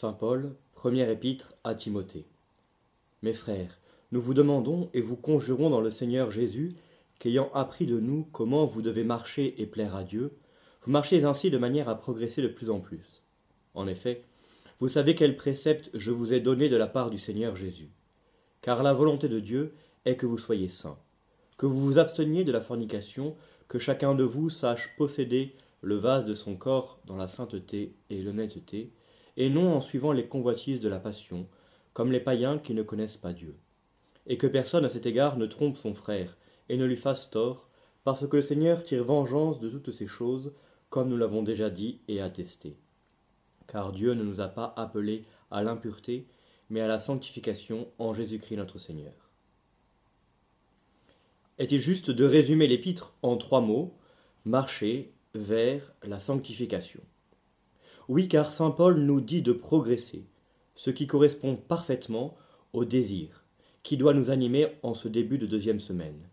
Saint Paul, première épître à Timothée. Mes frères, nous vous demandons et vous conjurons dans le Seigneur Jésus, qu'ayant appris de nous comment vous devez marcher et plaire à Dieu, vous marchez ainsi de manière à progresser de plus en plus. En effet, vous savez quel précepte je vous ai donné de la part du Seigneur Jésus. Car la volonté de Dieu est que vous soyez saints, que vous vous absteniez de la fornication, que chacun de vous sache posséder le vase de son corps dans la sainteté et l'honnêteté, et non en suivant les convoitises de la passion, comme les païens qui ne connaissent pas Dieu. Et que personne à cet égard ne trompe son frère, et ne lui fasse tort, parce que le Seigneur tire vengeance de toutes ces choses, comme nous l'avons déjà dit et attesté. Car Dieu ne nous a pas appelés à l'impureté, mais à la sanctification en Jésus-Christ notre Seigneur. Est-il juste de résumer l'épître en trois mots? Marcher vers la sanctification Oui, car saint Paul nous dit de progresser, ce qui correspond parfaitement au désir qui doit nous animer en ce début de deuxième semaine.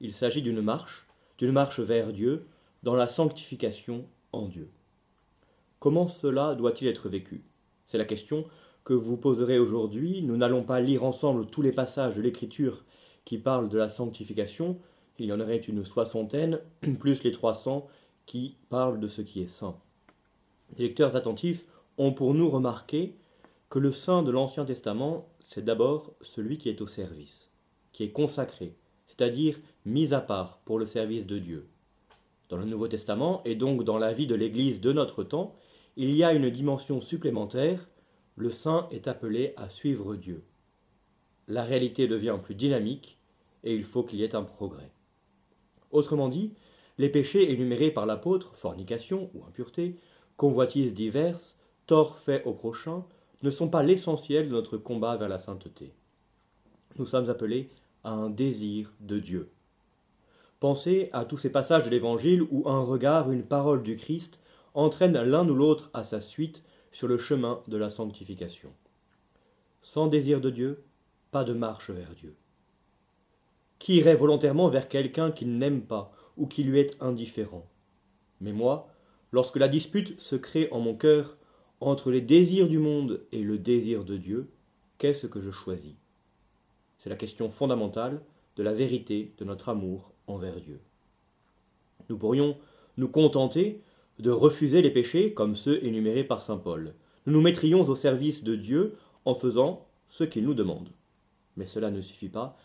Il s'agit d'une marche, d'une marche vers Dieu, dans la sanctification en Dieu. Comment cela doit-il être vécu? C'est la question que vous poserez aujourd'hui. Nous n'allons pas lire ensemble tous les passages de l'Écriture qui parlent de la sanctification. Il y en aurait une soixantaine, plus les trois cents qui parlent de ce qui est saint. Les lecteurs attentifs ont pour nous remarqué que le saint de l'Ancien Testament, c'est d'abord celui qui est au service, qui est consacré, c'est-à-dire mis à part pour le service de Dieu. Dans le Nouveau Testament, et donc dans la vie de l'Église de notre temps, il y a une dimension supplémentaire, le saint est appelé à suivre Dieu. La réalité devient plus dynamique et il faut qu'il y ait un progrès. Autrement dit, les péchés énumérés par l'apôtre, fornication ou impureté, convoitises diverses, torts faits au prochain, ne sont pas l'essentiel de notre combat vers la sainteté. Nous sommes appelés à un désir de Dieu. Pensez à tous ces passages de l'Évangile où un regard, une parole du Christ entraîne l'un ou l'autre à sa suite sur le chemin de la sanctification. Sans désir de Dieu, pas de marche vers Dieu. Qui irait volontairement vers quelqu'un qu'il n'aime pas ou qui lui est indifférent? Mais moi, lorsque la dispute se crée en mon cœur entre les désirs du monde et le désir de Dieu, qu'est-ce que je choisis? C'est la question fondamentale de la vérité de notre amour envers Dieu. Nous pourrions nous contenter de refuser les péchés comme ceux énumérés par Saint Paul. Nous nous mettrions au service de Dieu en faisant ce qu'il nous demande. Mais cela ne suffit pas,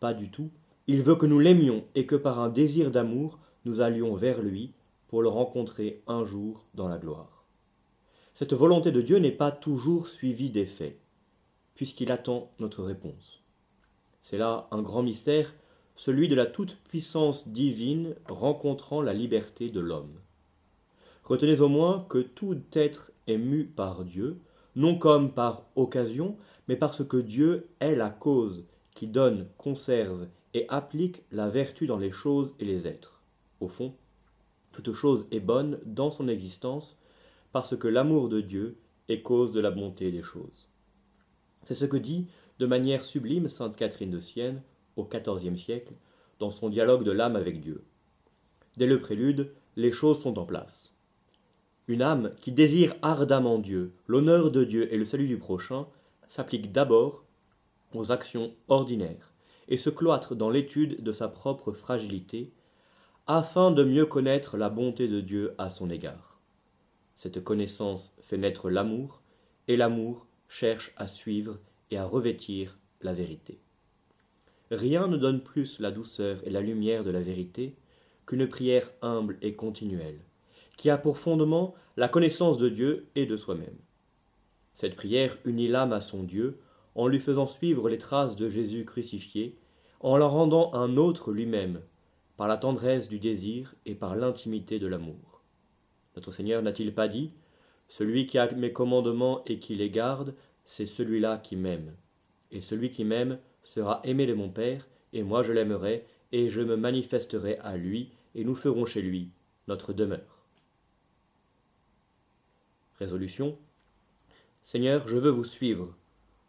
pas du tout. Il veut que nous l'aimions et que par un désir d'amour, nous allions vers lui pour le rencontrer un jour dans la gloire. Cette volonté de Dieu n'est pas toujours suivie d'effet, puisqu'il attend notre réponse. C'est là un grand mystère celui de la toute-puissance divine rencontrant la liberté de l'homme. Retenez au moins que tout être est mu par Dieu, non comme par occasion, mais parce que Dieu est la cause qui donne, conserve et applique la vertu dans les choses et les êtres. Au fond, toute chose est bonne dans son existence, parce que l'amour de Dieu est cause de la bonté des choses. C'est ce que dit de manière sublime sainte Catherine de Sienne au XIVe siècle, dans son dialogue de l'âme avec Dieu. Dès le prélude, les choses sont en place. Une âme qui désire ardemment Dieu, l'honneur de Dieu et le salut du prochain, s'applique d'abord aux actions ordinaires et se cloître dans l'étude de sa propre fragilité, afin de mieux connaître la bonté de Dieu à son égard. Cette connaissance fait naître l'amour, et l'amour cherche à suivre et à revêtir la vérité. Rien ne donne plus la douceur et la lumière de la vérité qu'une prière humble et continuelle, qui a pour fondement la connaissance de Dieu et de soi-même. Cette prière unit l'âme à son Dieu en lui faisant suivre les traces de Jésus crucifié, en la rendant un autre lui-même, par la tendresse du désir et par l'intimité de l'amour. Notre Seigneur n'a-t-il pas dit Celui qui a mes commandements et qui les garde, c'est celui-là qui m'aime. Et celui qui m'aime sera aimé de mon Père, et moi je l'aimerai, et je me manifesterai à lui, et nous ferons chez lui notre demeure. Résolution. Seigneur, je veux vous suivre.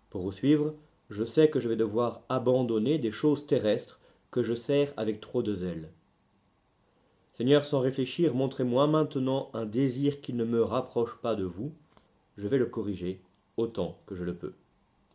Pour vous suivre, je sais que je vais devoir abandonner des choses terrestres je sers avec trop de zèle. Seigneur, sans réfléchir, montrez-moi maintenant un désir qui ne me rapproche pas de vous, je vais le corriger autant que je le peux.